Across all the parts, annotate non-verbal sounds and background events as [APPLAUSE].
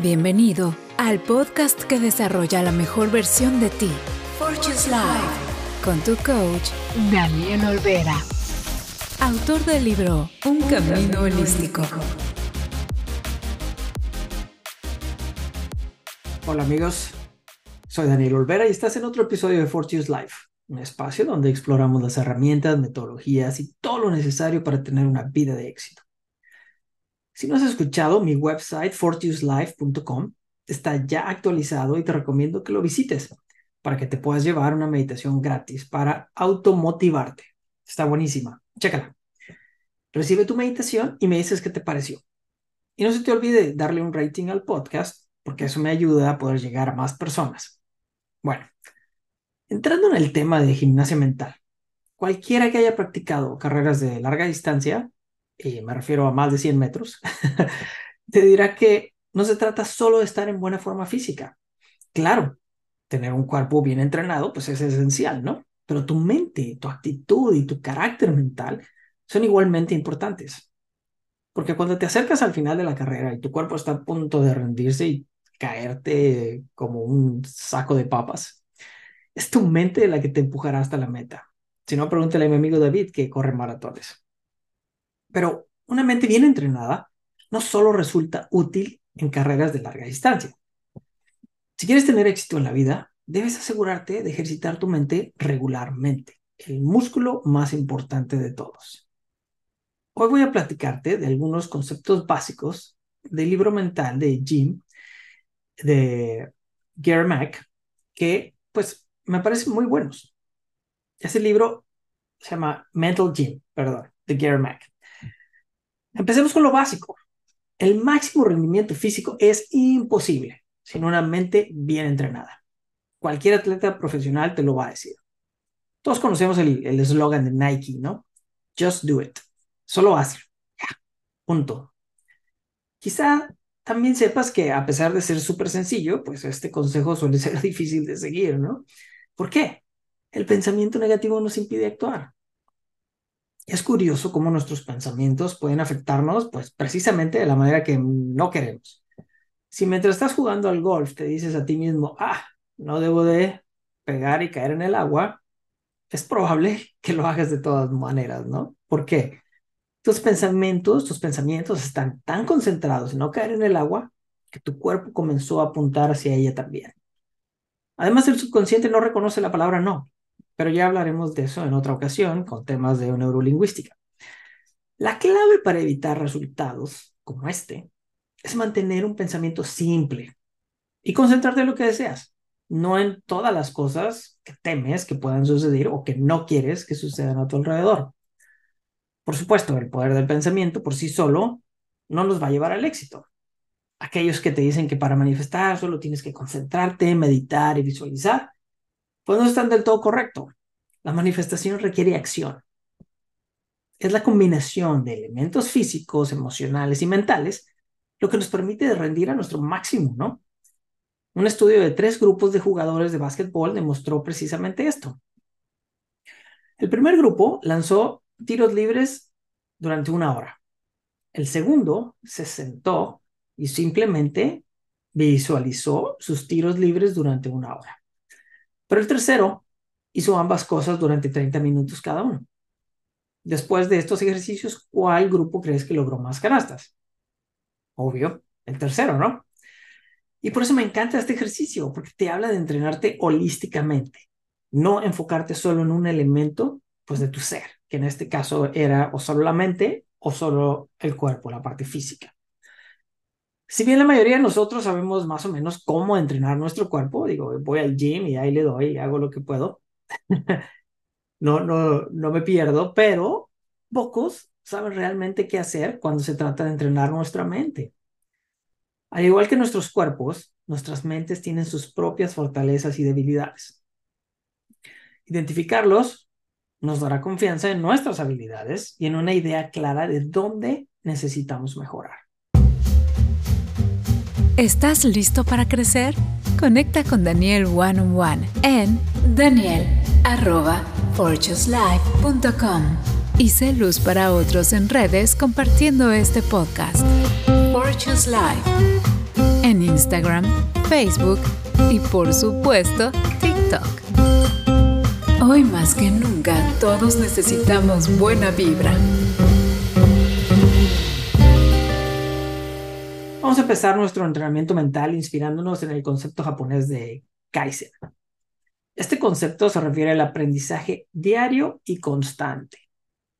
Bienvenido al podcast que desarrolla la mejor versión de ti, Fortune's Life, con tu coach, Daniel Olvera, autor del libro Un Camino Holístico. Hola amigos, soy Daniel Olvera y estás en otro episodio de Fortune's Life, un espacio donde exploramos las herramientas, metodologías y todo lo necesario para tener una vida de éxito. Si no has escuchado, mi website fortiuslife.com está ya actualizado y te recomiendo que lo visites para que te puedas llevar una meditación gratis para automotivarte. Está buenísima. Chécala. Recibe tu meditación y me dices qué te pareció. Y no se te olvide darle un rating al podcast porque eso me ayuda a poder llegar a más personas. Bueno, entrando en el tema de gimnasia mental, cualquiera que haya practicado carreras de larga distancia y me refiero a más de 100 metros, [LAUGHS] te dirá que no se trata solo de estar en buena forma física. Claro, tener un cuerpo bien entrenado, pues es esencial, ¿no? Pero tu mente, tu actitud y tu carácter mental son igualmente importantes. Porque cuando te acercas al final de la carrera y tu cuerpo está a punto de rendirse y caerte como un saco de papas, es tu mente la que te empujará hasta la meta. Si no, pregúntale a mi amigo David que corre maratones. Pero una mente bien entrenada no solo resulta útil en carreras de larga distancia. Si quieres tener éxito en la vida, debes asegurarte de ejercitar tu mente regularmente, el músculo más importante de todos. Hoy voy a platicarte de algunos conceptos básicos del libro mental de Jim, de Gary Mack, que pues me parecen muy buenos. Ese libro se llama Mental Gym, perdón, de Gary Mack. Empecemos con lo básico. El máximo rendimiento físico es imposible sin una mente bien entrenada. Cualquier atleta profesional te lo va a decir. Todos conocemos el eslogan de Nike, ¿no? Just do it. Solo hazlo. Ya. Punto. Quizá también sepas que a pesar de ser súper sencillo, pues este consejo suele [LAUGHS] ser difícil de seguir, ¿no? ¿Por qué? El pensamiento negativo nos impide actuar. Es curioso cómo nuestros pensamientos pueden afectarnos, pues precisamente de la manera que no queremos. Si mientras estás jugando al golf te dices a ti mismo, ah, no debo de pegar y caer en el agua, es probable que lo hagas de todas maneras, ¿no? ¿Por qué? Tus pensamientos, tus pensamientos están tan concentrados en no caer en el agua que tu cuerpo comenzó a apuntar hacia ella también. Además, el subconsciente no reconoce la palabra no pero ya hablaremos de eso en otra ocasión con temas de neurolingüística. La clave para evitar resultados como este es mantener un pensamiento simple y concentrarte en lo que deseas, no en todas las cosas que temes que puedan suceder o que no quieres que sucedan a tu alrededor. Por supuesto, el poder del pensamiento por sí solo no nos va a llevar al éxito. Aquellos que te dicen que para manifestar solo tienes que concentrarte, meditar y visualizar, pues no están del todo correcto. La manifestación requiere acción. Es la combinación de elementos físicos, emocionales y mentales lo que nos permite rendir a nuestro máximo, ¿no? Un estudio de tres grupos de jugadores de básquetbol demostró precisamente esto. El primer grupo lanzó tiros libres durante una hora. El segundo se sentó y simplemente visualizó sus tiros libres durante una hora. Pero el tercero hizo ambas cosas durante 30 minutos cada uno. Después de estos ejercicios, ¿cuál grupo crees que logró más canastas? Obvio, el tercero, ¿no? Y por eso me encanta este ejercicio, porque te habla de entrenarte holísticamente, no enfocarte solo en un elemento, pues de tu ser, que en este caso era o solo la mente o solo el cuerpo, la parte física. Si bien la mayoría de nosotros sabemos más o menos cómo entrenar nuestro cuerpo, digo, voy al gym y ahí le doy, y hago lo que puedo. [LAUGHS] no, no, no me pierdo, pero pocos saben realmente qué hacer cuando se trata de entrenar nuestra mente. Al igual que nuestros cuerpos, nuestras mentes tienen sus propias fortalezas y debilidades. Identificarlos nos dará confianza en nuestras habilidades y en una idea clara de dónde necesitamos mejorar. ¿Estás listo para crecer? Conecta con Daniel One on One en daniel.fortuslife.com y sé luz para otros en redes compartiendo este podcast. Fortune's Life. en Instagram, Facebook y por supuesto TikTok. Hoy más que nunca todos necesitamos buena vibra. Empezar nuestro entrenamiento mental inspirándonos en el concepto japonés de Kaizen. Este concepto se refiere al aprendizaje diario y constante,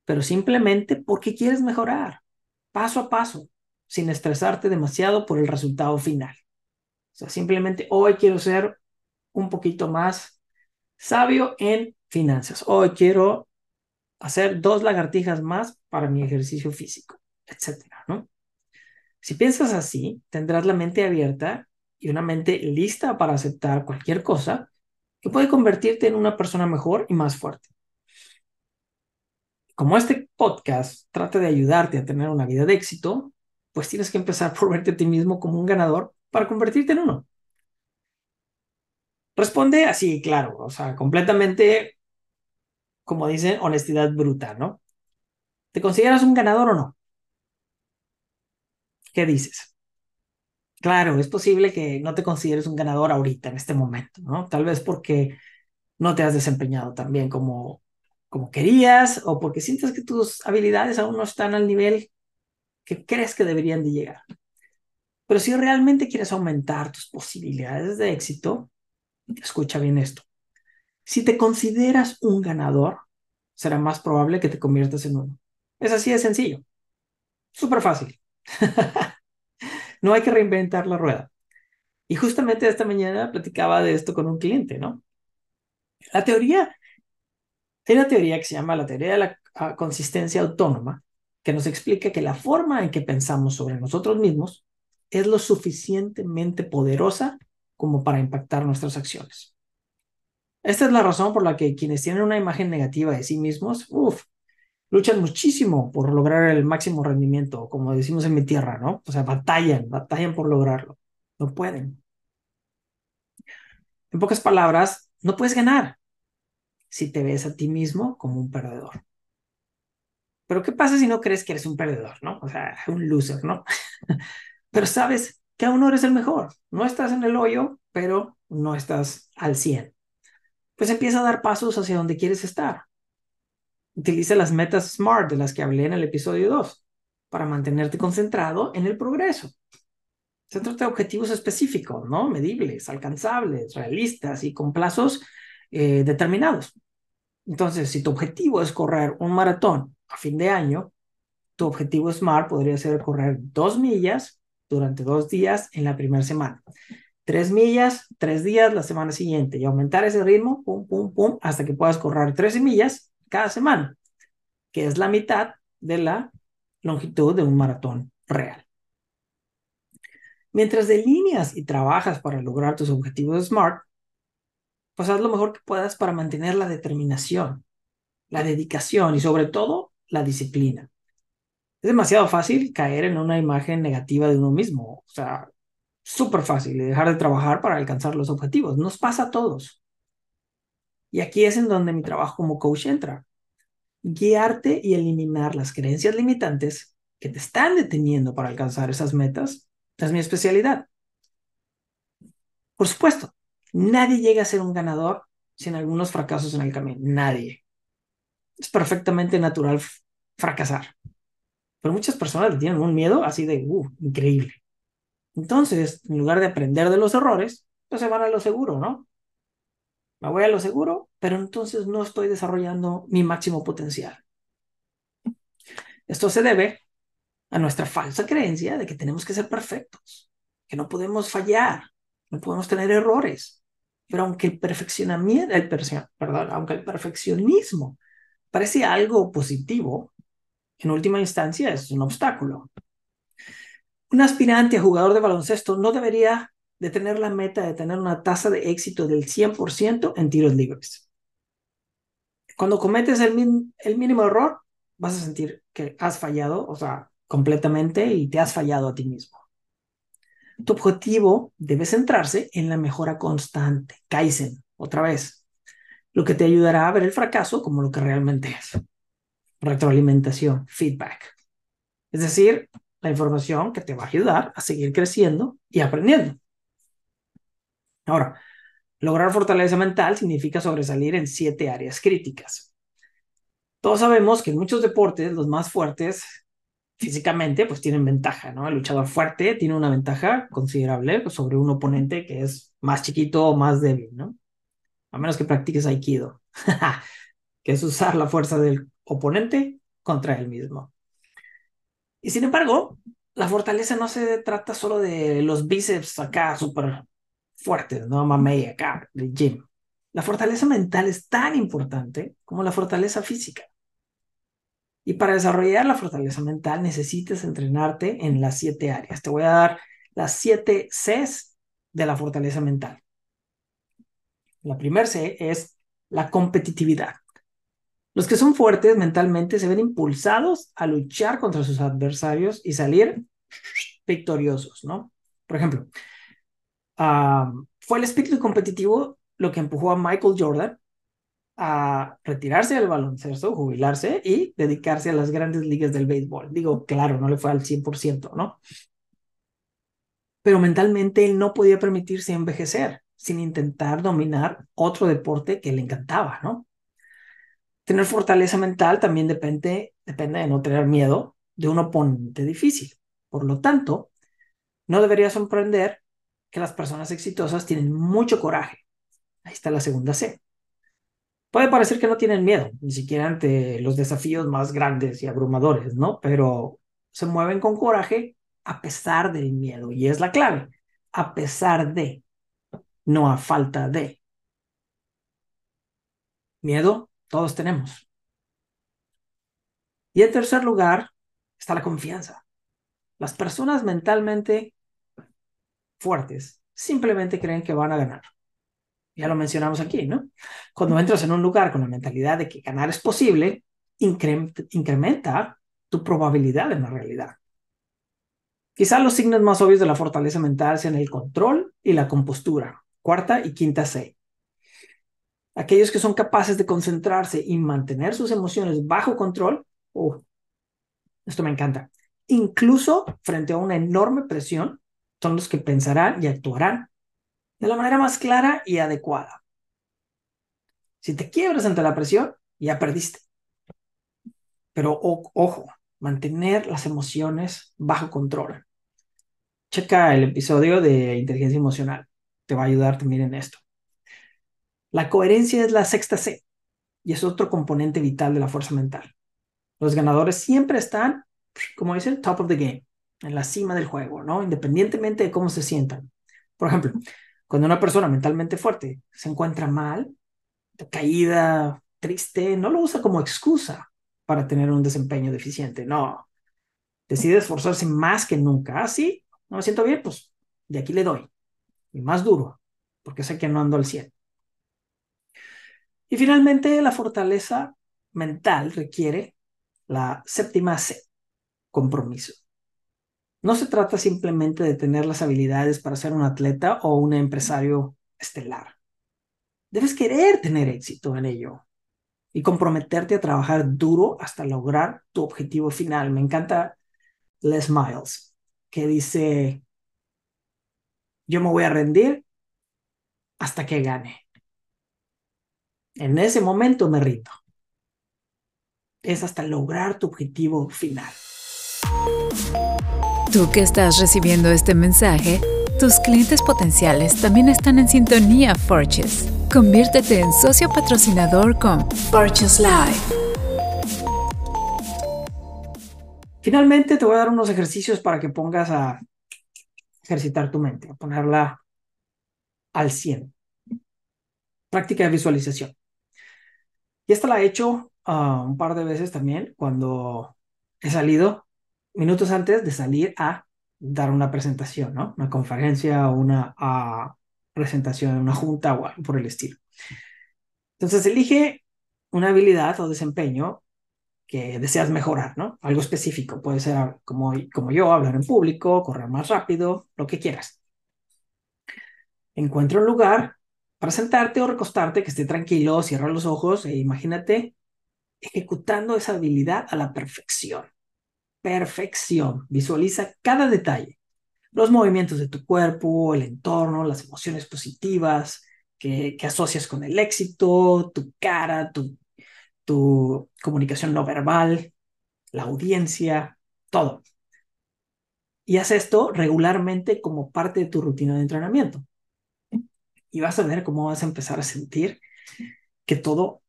pero simplemente porque quieres mejorar, paso a paso, sin estresarte demasiado por el resultado final. O sea, simplemente hoy quiero ser un poquito más sabio en finanzas. Hoy quiero hacer dos lagartijas más para mi ejercicio físico, etcétera, ¿no? Si piensas así, tendrás la mente abierta y una mente lista para aceptar cualquier cosa que puede convertirte en una persona mejor y más fuerte. Como este podcast trata de ayudarte a tener una vida de éxito, pues tienes que empezar por verte a ti mismo como un ganador para convertirte en uno. Responde así, claro, o sea, completamente, como dicen, honestidad bruta, ¿no? ¿Te consideras un ganador o no? ¿Qué dices? Claro, es posible que no te consideres un ganador ahorita, en este momento, ¿no? Tal vez porque no te has desempeñado tan bien como, como querías o porque sientes que tus habilidades aún no están al nivel que crees que deberían de llegar. Pero si realmente quieres aumentar tus posibilidades de éxito, escucha bien esto. Si te consideras un ganador, será más probable que te conviertas en uno. Es así de sencillo. Súper fácil. [LAUGHS] no hay que reinventar la rueda. Y justamente esta mañana platicaba de esto con un cliente, ¿no? La teoría, hay una teoría que se llama la teoría de la ah, consistencia autónoma, que nos explica que la forma en que pensamos sobre nosotros mismos es lo suficientemente poderosa como para impactar nuestras acciones. Esta es la razón por la que quienes tienen una imagen negativa de sí mismos, uff, luchan muchísimo por lograr el máximo rendimiento, como decimos en mi tierra, ¿no? O sea, batallan, batallan por lograrlo. No pueden. En pocas palabras, no puedes ganar si te ves a ti mismo como un perdedor. Pero ¿qué pasa si no crees que eres un perdedor, no? O sea, un loser, ¿no? [LAUGHS] pero sabes que aún no eres el mejor. No estás en el hoyo, pero no estás al 100. Pues empieza a dar pasos hacia donde quieres estar. Utiliza las metas SMART de las que hablé en el episodio 2 para mantenerte concentrado en el progreso. Se trata objetivos específicos, ¿no? Medibles, alcanzables, realistas y con plazos eh, determinados. Entonces, si tu objetivo es correr un maratón a fin de año, tu objetivo SMART podría ser correr dos millas durante dos días en la primera semana. Tres millas, tres días la semana siguiente y aumentar ese ritmo, pum, pum, pum, hasta que puedas correr 13 millas cada semana, que es la mitad de la longitud de un maratón real. Mientras delineas y trabajas para lograr tus objetivos SMART, pues haz lo mejor que puedas para mantener la determinación, la dedicación y sobre todo la disciplina. Es demasiado fácil caer en una imagen negativa de uno mismo, o sea, súper fácil dejar de trabajar para alcanzar los objetivos. Nos pasa a todos. Y aquí es en donde mi trabajo como coach entra. Guiarte y eliminar las creencias limitantes que te están deteniendo para alcanzar esas metas es mi especialidad. Por supuesto, nadie llega a ser un ganador sin algunos fracasos en el camino. Nadie. Es perfectamente natural fracasar. Pero muchas personas tienen un miedo así de, uh, increíble. Entonces, en lugar de aprender de los errores, pues se van a lo seguro, ¿no? Me voy a lo seguro, pero entonces no estoy desarrollando mi máximo potencial. Esto se debe a nuestra falsa creencia de que tenemos que ser perfectos, que no podemos fallar, no podemos tener errores. Pero aunque el perfeccionamiento, el perdón, aunque el perfeccionismo parece algo positivo, en última instancia es un obstáculo. Un aspirante a jugador de baloncesto no debería de tener la meta de tener una tasa de éxito del 100% en tiros libres. Cuando cometes el, el mínimo error, vas a sentir que has fallado, o sea, completamente y te has fallado a ti mismo. Tu objetivo debe centrarse en la mejora constante, Kaizen, otra vez, lo que te ayudará a ver el fracaso como lo que realmente es. Retroalimentación, feedback. Es decir, la información que te va a ayudar a seguir creciendo y aprendiendo. Ahora, lograr fortaleza mental significa sobresalir en siete áreas críticas. Todos sabemos que en muchos deportes los más fuertes físicamente pues tienen ventaja, ¿no? El luchador fuerte tiene una ventaja considerable sobre un oponente que es más chiquito o más débil, ¿no? A menos que practiques aikido, [LAUGHS] que es usar la fuerza del oponente contra él mismo. Y sin embargo, la fortaleza no se trata solo de los bíceps acá súper fuertes, no mamey acá, del gym. La fortaleza mental es tan importante como la fortaleza física. Y para desarrollar la fortaleza mental necesitas entrenarte en las siete áreas. Te voy a dar las siete Cs de la fortaleza mental. La primera C es la competitividad. Los que son fuertes mentalmente se ven impulsados a luchar contra sus adversarios y salir victoriosos, ¿no? Por ejemplo, fue el espíritu competitivo lo que empujó a Michael Jordan a retirarse del baloncesto, jubilarse y dedicarse a las grandes ligas del béisbol. Digo, claro, no le fue al 100%, ¿no? Pero mentalmente él no podía permitirse envejecer sin intentar dominar otro deporte que le encantaba, ¿no? Tener fortaleza mental también depende, depende de no tener miedo de un oponente difícil. Por lo tanto, no debería sorprender que las personas exitosas tienen mucho coraje. Ahí está la segunda C. Puede parecer que no tienen miedo, ni siquiera ante los desafíos más grandes y abrumadores, ¿no? Pero se mueven con coraje a pesar del miedo. Y es la clave, a pesar de, no a falta de. Miedo, todos tenemos. Y en tercer lugar está la confianza. Las personas mentalmente fuertes simplemente creen que van a ganar. Ya lo mencionamos aquí, ¿no? Cuando entras en un lugar con la mentalidad de que ganar es posible, incrementa tu probabilidad en la realidad. Quizás los signos más obvios de la fortaleza mental sean el control y la compostura, cuarta y quinta C. Aquellos que son capaces de concentrarse y mantener sus emociones bajo control, uh, esto me encanta, incluso frente a una enorme presión, son los que pensarán y actuarán de la manera más clara y adecuada. Si te quiebras ante la presión, ya perdiste. Pero ojo, mantener las emociones bajo control. Checa el episodio de inteligencia emocional. Te va a ayudar también en esto. La coherencia es la sexta C y es otro componente vital de la fuerza mental. Los ganadores siempre están, como dicen, top of the game, en la cima del juego, ¿no? Independientemente de cómo se sientan. Por ejemplo, cuando una persona mentalmente fuerte se encuentra mal, caída, triste, no lo usa como excusa para tener un desempeño deficiente, no. Decide esforzarse más que nunca. Ah, sí, no me siento bien, pues de aquí le doy. Y más duro, porque sé que no ando al 100. Y finalmente, la fortaleza mental requiere la séptima C, compromiso. No se trata simplemente de tener las habilidades para ser un atleta o un empresario estelar. Debes querer tener éxito en ello y comprometerte a trabajar duro hasta lograr tu objetivo final. Me encanta Les Miles, que dice, yo me voy a rendir hasta que gane. En ese momento me rindo. Es hasta lograr tu objetivo final. Tú que estás recibiendo este mensaje, tus clientes potenciales también están en sintonía Forges. Conviértete en socio patrocinador con Forges Live. Finalmente te voy a dar unos ejercicios para que pongas a ejercitar tu mente, a ponerla al 100. Práctica de visualización. Y esta la he hecho ah, un par de veces también cuando he salido minutos antes de salir a dar una presentación, ¿no? Una conferencia o una uh, presentación, una junta o algo por el estilo. Entonces elige una habilidad o desempeño que deseas mejorar, ¿no? Algo específico. Puede ser como, como yo, hablar en público, correr más rápido, lo que quieras. Encuentra un lugar para sentarte o recostarte que esté tranquilo, cierra los ojos e imagínate ejecutando esa habilidad a la perfección. Perfección. Visualiza cada detalle. Los movimientos de tu cuerpo, el entorno, las emociones positivas que, que asocias con el éxito, tu cara, tu, tu comunicación no verbal, la audiencia, todo. Y haz esto regularmente como parte de tu rutina de entrenamiento. Y vas a ver cómo vas a empezar a sentir que todo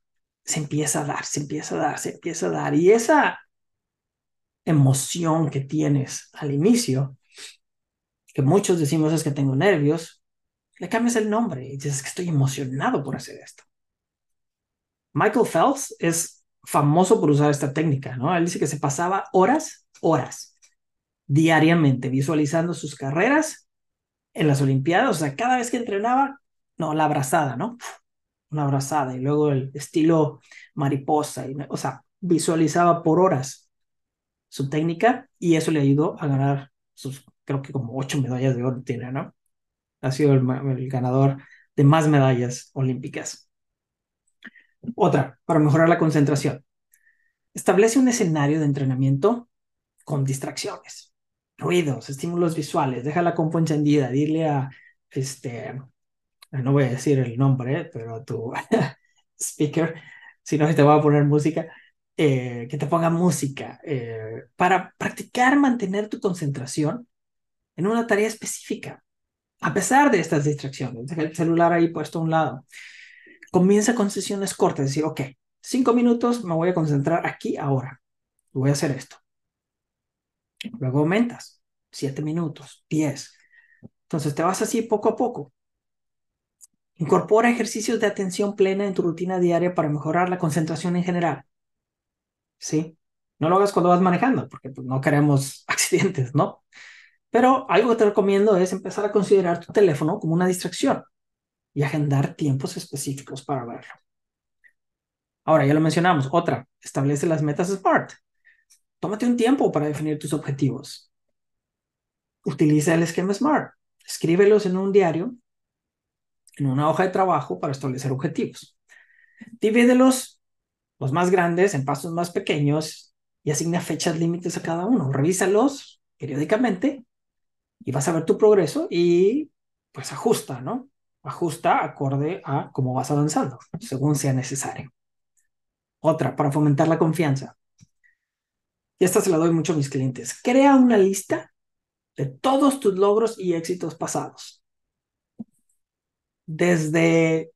se empieza a dar, se empieza a dar, se empieza a dar. Y esa emoción que tienes al inicio, que muchos decimos es que tengo nervios, le cambias el nombre y dices que estoy emocionado por hacer esto. Michael Phelps es famoso por usar esta técnica, ¿no? Él dice que se pasaba horas, horas, diariamente, visualizando sus carreras en las Olimpiadas, o sea, cada vez que entrenaba, no, la abrazada, ¿no? Una abrazada y luego el estilo mariposa, y, o sea, visualizaba por horas su técnica y eso le ayudó a ganar sus, creo que como ocho medallas de oro tiene, ¿no? Ha sido el ganador de más medallas olímpicas. Otra, para mejorar la concentración. Establece un escenario de entrenamiento con distracciones, ruidos, estímulos visuales. Deja la compu encendida. Dile a, este, no voy a decir el nombre, pero a tu [LAUGHS] speaker, si no, te voy a poner música. Eh, que te ponga música eh, para practicar mantener tu concentración en una tarea específica, a pesar de estas distracciones. Deja el celular ahí puesto a un lado comienza con sesiones cortas, decir, ok, cinco minutos me voy a concentrar aquí ahora, voy a hacer esto. Luego aumentas, siete minutos, diez. Entonces te vas así poco a poco. Incorpora ejercicios de atención plena en tu rutina diaria para mejorar la concentración en general. ¿Sí? No lo hagas cuando vas manejando, porque pues, no queremos [LAUGHS] accidentes, ¿no? Pero algo que te recomiendo es empezar a considerar tu teléfono como una distracción y agendar tiempos específicos para verlo. Ahora, ya lo mencionamos. Otra, establece las metas SMART. Tómate un tiempo para definir tus objetivos. Utiliza el esquema SMART. Escríbelos en un diario, en una hoja de trabajo para establecer objetivos. Divídelos, los más grandes, en pasos más pequeños y asigna fechas límites a cada uno. Revísalos periódicamente y vas a ver tu progreso y pues ajusta, ¿no? ajusta acorde a cómo vas avanzando, según sea necesario. Otra, para fomentar la confianza. Y esta se la doy mucho a mis clientes. Crea una lista de todos tus logros y éxitos pasados. Desde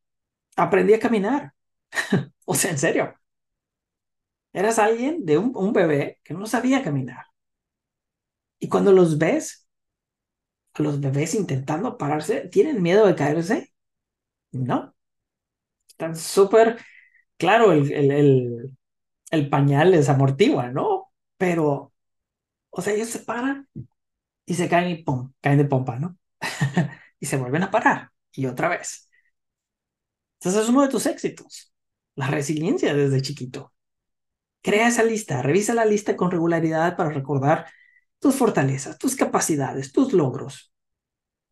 aprendí a caminar. [LAUGHS] o sea, en serio. Eras alguien de un, bebé que no sabía caminar. Y cuando los ves, los bebés intentando pararse, ¿tienen miedo de caerse? No. Están súper, claro, el, el, el, pañal les amortigua, ¿no? Pero, o sea, ellos se paran y se caen y pum, caen de pompa, ¿no? [LAUGHS] y se vuelven a parar y otra vez. Entonces es uno de tus éxitos, la resiliencia desde chiquito. Crea esa lista, revisa la lista con regularidad para recordar tus fortalezas, tus capacidades, tus logros.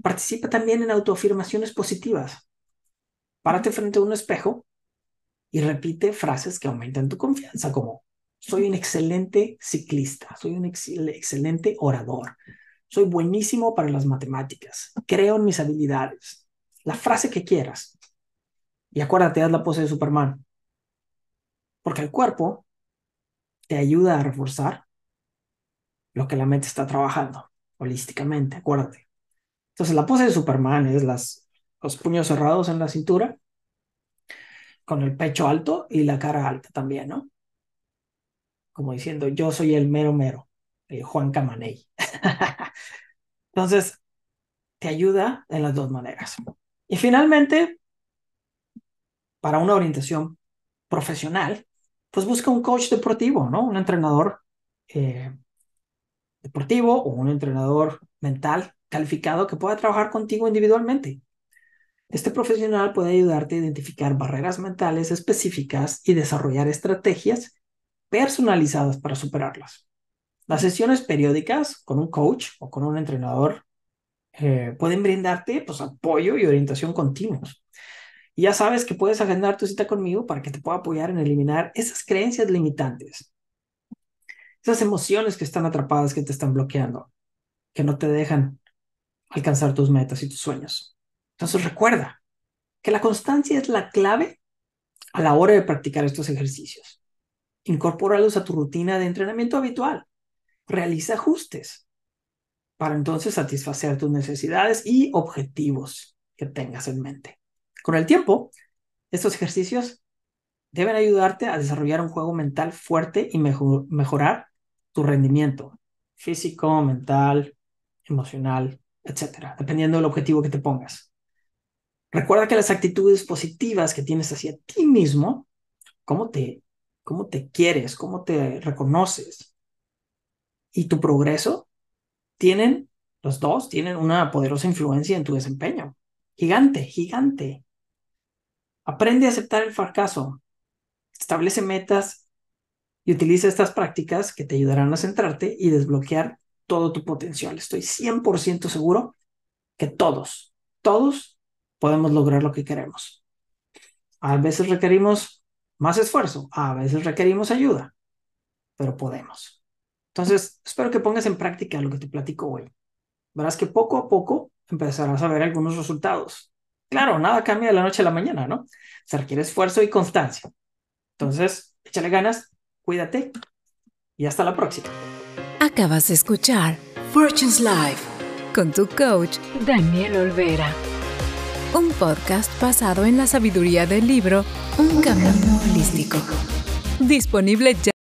Participa también en autoafirmaciones positivas. Párate frente a un espejo y repite frases que aumentan tu confianza, como soy un excelente ciclista, soy un excelente orador, soy buenísimo para las matemáticas, creo en mis habilidades, la frase que quieras. Y acuérdate, haz la pose de Superman, porque el cuerpo te ayuda a reforzar lo que la mente está trabajando holísticamente, acuérdate. Entonces la pose de Superman es las, los puños cerrados en la cintura, con el pecho alto y la cara alta también, ¿no? Como diciendo, yo soy el mero mero, el Juan Camaney. [LAUGHS] Entonces, te ayuda en las dos maneras. Y finalmente, para una orientación profesional, pues busca un coach deportivo, ¿no? Un entrenador eh, deportivo o un entrenador mental calificado que pueda trabajar contigo individualmente. Este profesional puede ayudarte a identificar barreras mentales específicas y desarrollar estrategias personalizadas para superarlas. Las sesiones periódicas con un coach o con un entrenador eh, pueden brindarte pues, apoyo y orientación continuos. Y ya sabes que puedes agendar tu cita conmigo para que te pueda apoyar en eliminar esas creencias limitantes esas emociones que están atrapadas, que te están bloqueando, que no te dejan alcanzar tus metas y tus sueños. Entonces recuerda que la constancia es la clave a la hora de practicar estos ejercicios. Incorpóralos a tu rutina de entrenamiento habitual. Realiza ajustes para entonces satisfacer tus necesidades y objetivos que tengas en mente. Con el tiempo, estos ejercicios deben ayudarte a desarrollar un juego mental fuerte y mejorar tu rendimiento físico, mental, emocional, etcétera, dependiendo del objetivo que te pongas. Recuerda que las actitudes positivas que tienes hacia ti mismo, cómo te, cómo te quieres, cómo te reconoces y tu progreso, tienen, los dos, tienen una poderosa influencia en tu desempeño. Gigante, gigante. Aprende a aceptar el fracaso. Establece metas y utiliza estas prácticas que te ayudarán a centrarte y desbloquear todo tu potencial. Estoy 100% seguro que todos, todos podemos lograr lo que queremos. A veces requerimos más esfuerzo, a veces requerimos ayuda, pero podemos. Entonces, espero que pongas en práctica lo que te platico hoy. Verás que poco a poco empezarás a ver algunos resultados. Claro, nada cambia de la noche a la mañana, ¿no? Se requiere esfuerzo y constancia. Entonces, échale ganas, cuídate y hasta la próxima. Acabas de escuchar Fortune's Life con tu coach Daniel Olvera. Un podcast basado en la sabiduría del libro Un camino holístico. Disponible ya